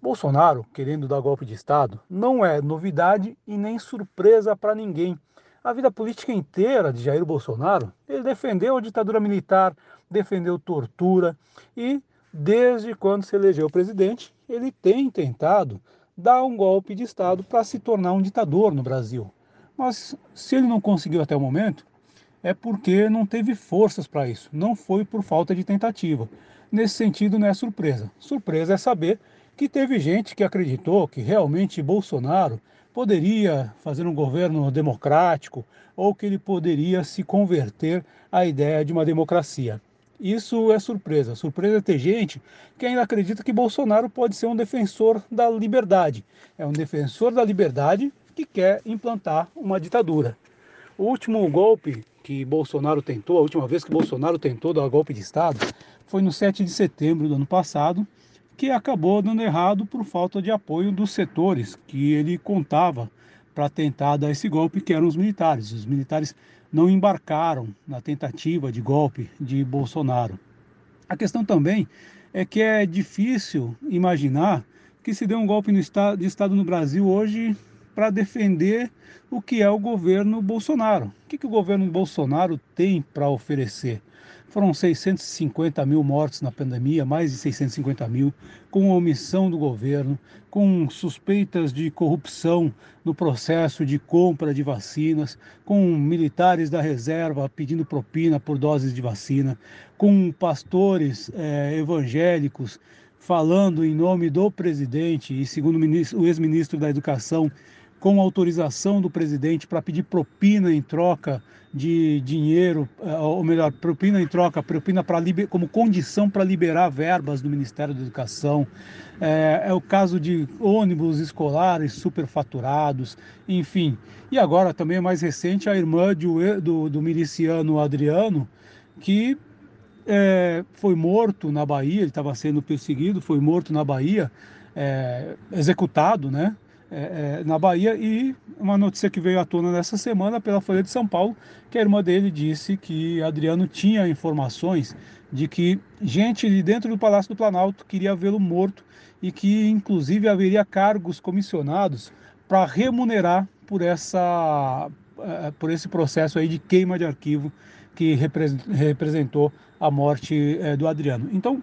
Bolsonaro, querendo dar golpe de Estado, não é novidade e nem surpresa para ninguém. A vida política inteira de Jair Bolsonaro, ele defendeu a ditadura militar, defendeu tortura e, desde quando se elegeu presidente, ele tem tentado dar um golpe de Estado para se tornar um ditador no Brasil. Mas se ele não conseguiu até o momento, é porque não teve forças para isso, não foi por falta de tentativa. Nesse sentido, não é surpresa. Surpresa é saber que teve gente que acreditou que realmente Bolsonaro poderia fazer um governo democrático ou que ele poderia se converter à ideia de uma democracia. Isso é surpresa. Surpresa é ter gente que ainda acredita que Bolsonaro pode ser um defensor da liberdade. É um defensor da liberdade que quer implantar uma ditadura. O último golpe que Bolsonaro tentou, a última vez que Bolsonaro tentou dar golpe de Estado, foi no 7 de setembro do ano passado, que acabou dando errado por falta de apoio dos setores que ele contava para tentar dar esse golpe, que eram os militares. Os militares não embarcaram na tentativa de golpe de Bolsonaro. A questão também é que é difícil imaginar que se dê um golpe no estado, de Estado no Brasil hoje para defender o que é o governo Bolsonaro. O que, que o governo Bolsonaro tem para oferecer? Foram 650 mil mortes na pandemia, mais de 650 mil, com omissão do governo, com suspeitas de corrupção no processo de compra de vacinas, com militares da reserva pedindo propina por doses de vacina, com pastores eh, evangélicos falando em nome do presidente e, segundo o, o ex-ministro da Educação, com autorização do presidente para pedir propina em troca de dinheiro, eh, ou melhor, propina em troca, propina para como condição para liberar verbas do Ministério da Educação. É, é, o caso de ônibus escolares superfaturados, enfim. E agora também é mais recente a irmã de, do, do miliciano Adriano, que é, foi morto na Bahia, ele estava sendo perseguido, foi morto na Bahia, é, executado, né? É, é, na Bahia e uma notícia que veio à tona nessa semana pela Folha de São Paulo, que a irmã dele disse que Adriano tinha informações de que gente de dentro do Palácio do Planalto queria vê-lo morto e que inclusive haveria cargos comissionados para remunerar por essa é, por esse processo aí de queima de arquivo que representou a morte é, do Adriano. Então,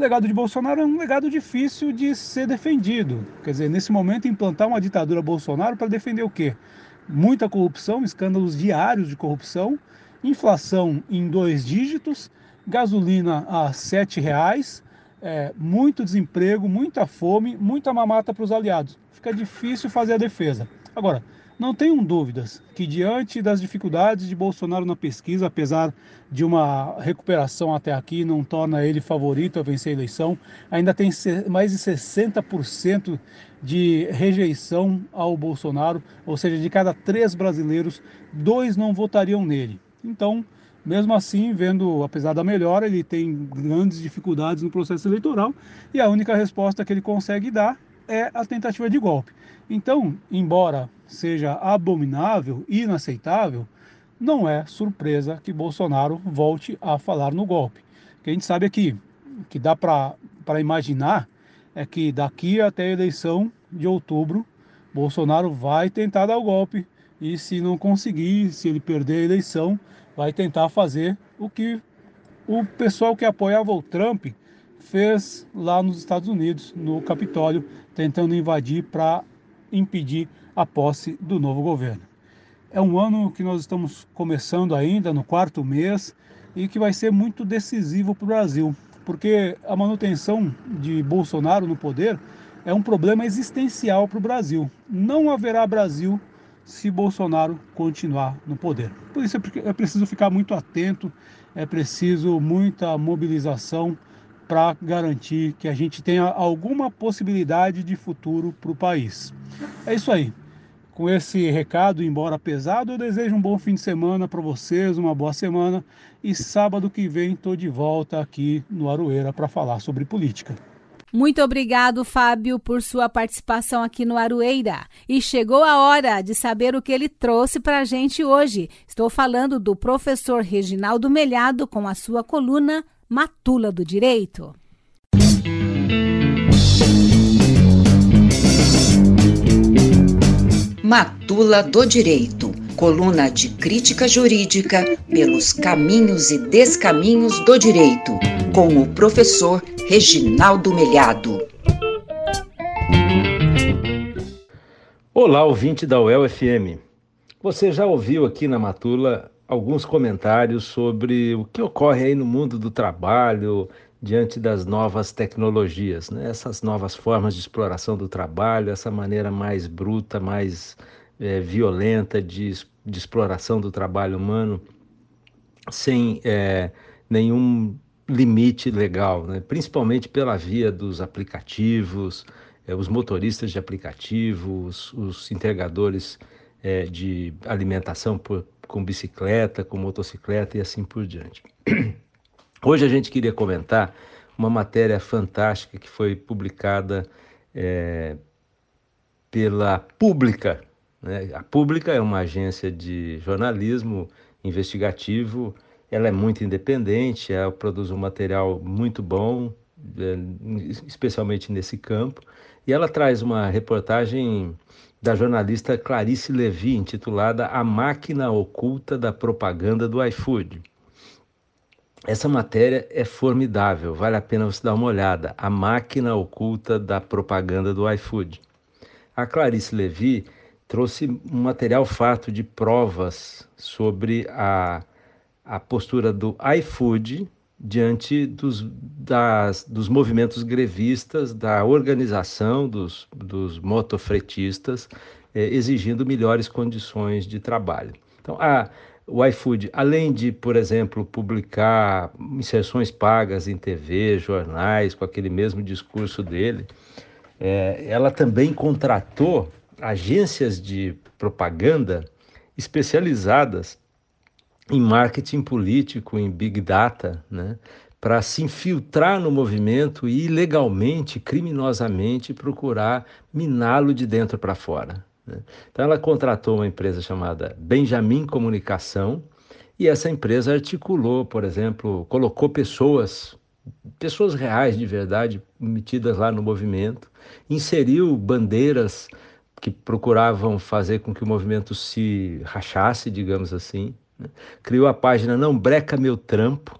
o legado de Bolsonaro é um legado difícil de ser defendido. Quer dizer, nesse momento, implantar uma ditadura Bolsonaro para defender o quê? Muita corrupção, escândalos diários de corrupção, inflação em dois dígitos, gasolina a sete reais, é, muito desemprego, muita fome, muita mamata para os aliados. Fica difícil fazer a defesa. Agora, não tenham dúvidas que, diante das dificuldades de Bolsonaro na pesquisa, apesar de uma recuperação até aqui, não torna ele favorito a vencer a eleição, ainda tem mais de 60% de rejeição ao Bolsonaro, ou seja, de cada três brasileiros, dois não votariam nele. Então, mesmo assim, vendo, apesar da melhora, ele tem grandes dificuldades no processo eleitoral e a única resposta que ele consegue dar é a tentativa de golpe. Então, embora seja abominável e inaceitável, não é surpresa que Bolsonaro volte a falar no golpe. O que a gente sabe aqui, que dá para imaginar, é que daqui até a eleição de outubro, Bolsonaro vai tentar dar o golpe e se não conseguir, se ele perder a eleição, vai tentar fazer o que o pessoal que apoiava o Trump fez lá nos Estados Unidos, no Capitólio, tentando invadir para impedir a posse do novo governo. É um ano que nós estamos começando ainda, no quarto mês, e que vai ser muito decisivo para o Brasil, porque a manutenção de Bolsonaro no poder é um problema existencial para o Brasil. Não haverá Brasil se Bolsonaro continuar no poder. Por isso é preciso ficar muito atento, é preciso muita mobilização para garantir que a gente tenha alguma possibilidade de futuro para o país. É isso aí. Com esse recado, embora pesado, eu desejo um bom fim de semana para vocês, uma boa semana. E sábado que vem estou de volta aqui no Aroeira para falar sobre política. Muito obrigado, Fábio, por sua participação aqui no Aroeira. E chegou a hora de saber o que ele trouxe para a gente hoje. Estou falando do professor Reginaldo Melhado com a sua coluna Matula do Direito. Matula do Direito, coluna de crítica jurídica pelos caminhos e descaminhos do direito, com o professor Reginaldo Melhado. Olá, ouvinte da UEL-FM. Você já ouviu aqui na Matula alguns comentários sobre o que ocorre aí no mundo do trabalho diante das novas tecnologias, né? essas novas formas de exploração do trabalho, essa maneira mais bruta, mais é, violenta de, de, exploração do trabalho humano, sem é, nenhum limite legal, né? principalmente pela via dos aplicativos, é, os motoristas de aplicativos, os entregadores de alimentação por com bicicleta, com motocicleta e assim por diante. Hoje a gente queria comentar uma matéria fantástica que foi publicada é, pela Pública. Né? A Pública é uma agência de jornalismo investigativo, ela é muito independente, ela produz um material muito bom, é, especialmente nesse campo, e ela traz uma reportagem da jornalista Clarice Levi, intitulada A Máquina Oculta da Propaganda do iFood. Essa matéria é formidável, vale a pena você dar uma olhada. A Máquina Oculta da Propaganda do iFood. A Clarice Levi trouxe um material fato de provas sobre a, a postura do iFood diante dos, das, dos movimentos grevistas, da organização dos, dos motofretistas, eh, exigindo melhores condições de trabalho. Então, a, o iFood, além de, por exemplo, publicar inserções pagas em TV, jornais, com aquele mesmo discurso dele, eh, ela também contratou agências de propaganda especializadas em marketing político, em big data, né? para se infiltrar no movimento e ilegalmente, criminosamente, procurar miná-lo de dentro para fora. Né? Então, ela contratou uma empresa chamada Benjamin Comunicação e essa empresa articulou, por exemplo, colocou pessoas, pessoas reais de verdade, metidas lá no movimento, inseriu bandeiras que procuravam fazer com que o movimento se rachasse, digamos assim? Criou a página Não Breca Meu Trampo,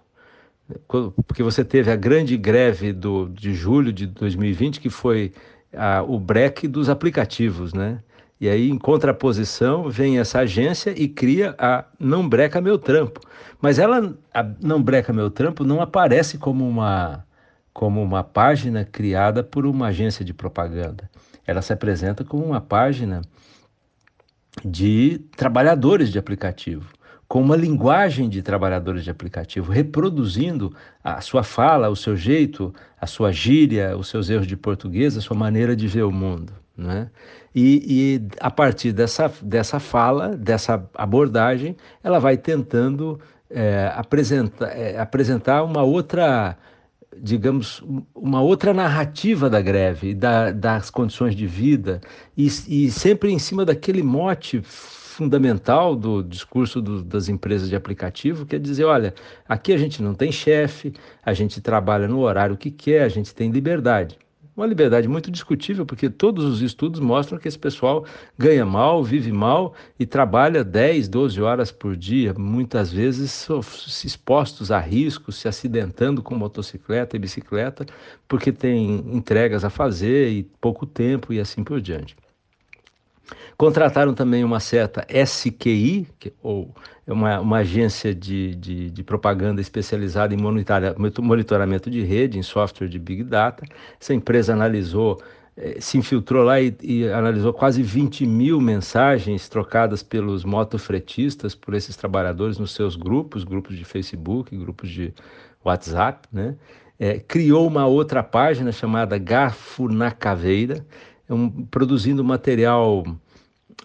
porque você teve a grande greve do, de julho de 2020, que foi a, o break dos aplicativos, né? E aí, em contraposição, vem essa agência e cria a Não Breca Meu Trampo. Mas ela, a Não Breca Meu Trampo, não aparece como uma, como uma página criada por uma agência de propaganda. Ela se apresenta como uma página de trabalhadores de aplicativo com uma linguagem de trabalhadores de aplicativo, reproduzindo a sua fala, o seu jeito, a sua gíria, os seus erros de português, a sua maneira de ver o mundo. Né? E, e a partir dessa, dessa fala, dessa abordagem, ela vai tentando é, apresentar, é, apresentar uma outra, digamos, uma outra narrativa da greve, da, das condições de vida, e, e sempre em cima daquele mote fundamental do discurso do, das empresas de aplicativo, que é dizer, olha, aqui a gente não tem chefe, a gente trabalha no horário que quer, a gente tem liberdade. Uma liberdade muito discutível, porque todos os estudos mostram que esse pessoal ganha mal, vive mal e trabalha 10, 12 horas por dia, muitas vezes expostos a riscos, se acidentando com motocicleta e bicicleta, porque tem entregas a fazer e pouco tempo e assim por diante. Contrataram também uma certa SQI, que, ou é uma, uma agência de, de, de, propaganda especializada em monitoramento de rede, em software de Big Data. Essa empresa analisou, eh, se infiltrou lá e, e, analisou quase 20 mil mensagens trocadas pelos motofretistas, por esses trabalhadores nos seus grupos, grupos de Facebook, grupos de WhatsApp, né? É, criou uma outra página chamada Garfo na Caveira, um, produzindo material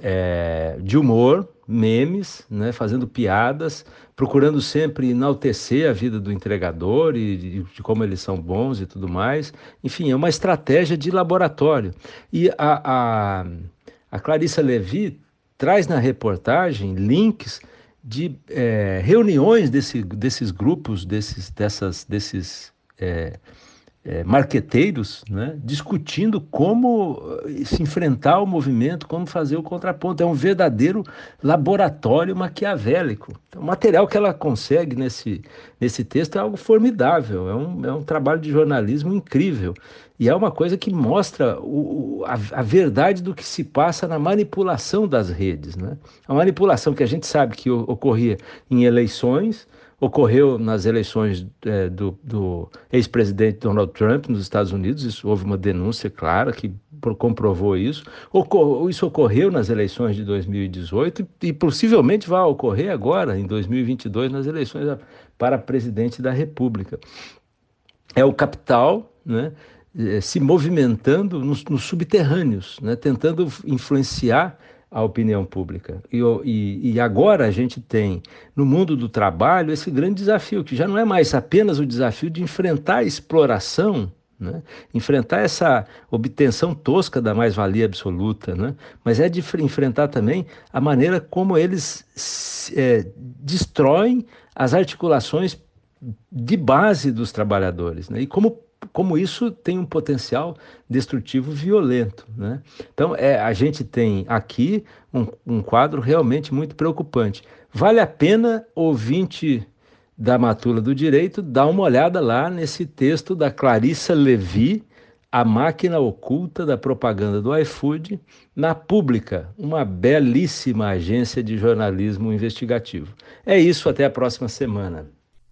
é, de humor, memes, né, fazendo piadas, procurando sempre enaltecer a vida do entregador e de, de, como eles são bons e tudo mais. Enfim, é uma estratégia de laboratório. E a, a, a Clarissa Levi traz na reportagem links de é, reuniões desse, desses grupos, desses, dessas, desses é, é, marqueteiros né, discutindo como eh, se enfrentar ao movimento, como fazer o contraponto. É um verdadeiro laboratório maquiavélico. Então, o material que ela consegue nesse, nesse texto é algo formidável, é um, é um trabalho de jornalismo incrível. E é uma coisa que mostra o, a, a, verdade do que se passa na manipulação das redes. Né? A manipulação que a gente sabe que ocorria em eleições, ocorreu nas eleições é, do, do ex-presidente Donald Trump nos Estados Unidos, isso, houve uma denúncia clara que comprovou isso. Ocor isso ocorreu nas eleições de 2018 e, possivelmente vai ocorrer agora, em 2022, nas eleições para presidente da República. É o capital né, eh, se movimentando nos, nos subterrâneos, né, tentando influenciar a opinião pública. E, e, e, agora a gente tem, no mundo do trabalho, esse grande desafio, que já não é mais apenas o desafio de enfrentar a exploração, né? enfrentar essa obtenção tosca da mais-valia absoluta, né? mas é de enfrentar também a maneira como eles é, destroem as articulações de base dos trabalhadores né? e como como isso tem um potencial destrutivo violento. Né? Então, é, a gente tem aqui um, um quadro realmente muito preocupante. Vale a pena, ouvinte da Matula do Direito, dar uma olhada lá nesse texto da Clarissa Levi, A Máquina Oculta da Propaganda do iFood, na Pública, uma belíssima agência de jornalismo investigativo. É isso, até a próxima semana.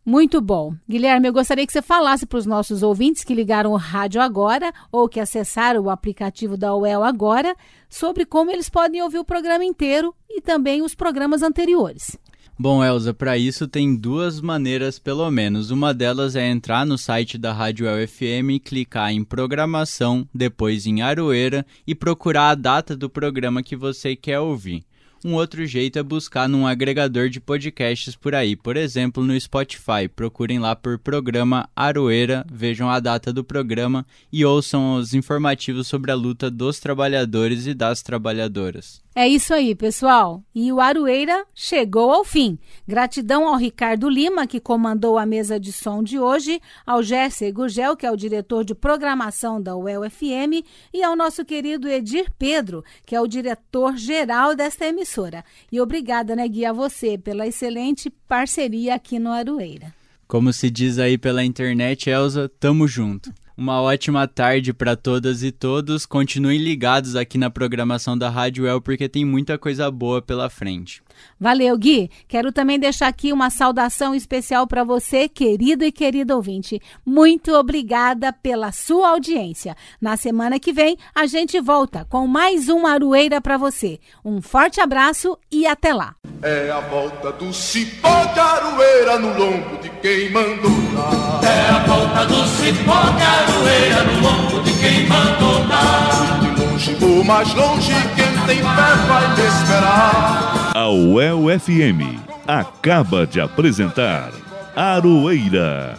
Muito bom. Guilherme, eu gostaria que você falasse para os nossos ouvintes que ligaram o rádio agora ou que acessaram o aplicativo da UEL agora sobre como eles podem ouvir o programa inteiro e também os programas anteriores. Bom, Elza, para isso tem duas maneiras pelo menos. Uma delas é entrar no site da Rádio El FM, clicar em programação, depois em Aroeira e procurar a data do programa que você quer ouvir. Um outro jeito é buscar num agregador de podcasts por aí, por exemplo, no Spotify. Procurem lá por programa Aroeira, vejam a data do programa e ouçam os informativos sobre a luta dos trabalhadores e das trabalhadoras. É isso aí, pessoal. E o Aroeira chegou ao fim. Gratidão ao Ricardo Lima, que comandou a mesa de som de hoje, ao Gerson Gugel, que é o diretor de programação da UEL FM, e ao nosso querido Edir Pedro, que é o diretor-geral desta emissora. E obrigada, né, Gui, a você pela excelente parceria aqui no Aroeira. Como se diz aí pela internet, Elza, tamo junto. Uma ótima tarde para todas e todos. Continuem ligados aqui na programação da Rádio El porque tem muita coisa boa pela frente. Valeu, Gui. Quero também deixar aqui uma saudação especial para você, querido e querido ouvinte. Muito obrigada pela sua audiência. Na semana que vem, a gente volta com mais um Aroeira para você. Um forte abraço e até lá. É a volta do cipó de aroeira no lombo de quem mandou dar. É a volta do cipó de aroeira no lombo de quem mandou dar. Por mais longe, quem tem fé vai te esperar. A UEL FM acaba de apresentar Aroeira,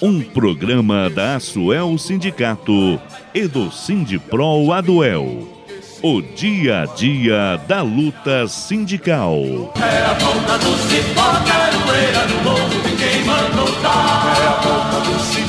um programa da Asuel Sindicato e do Sindipro Aduel. O dia a dia da luta sindical. É a ponta do cipó, caroeira é no morro de quem mandou dar. É a ponta do cipó.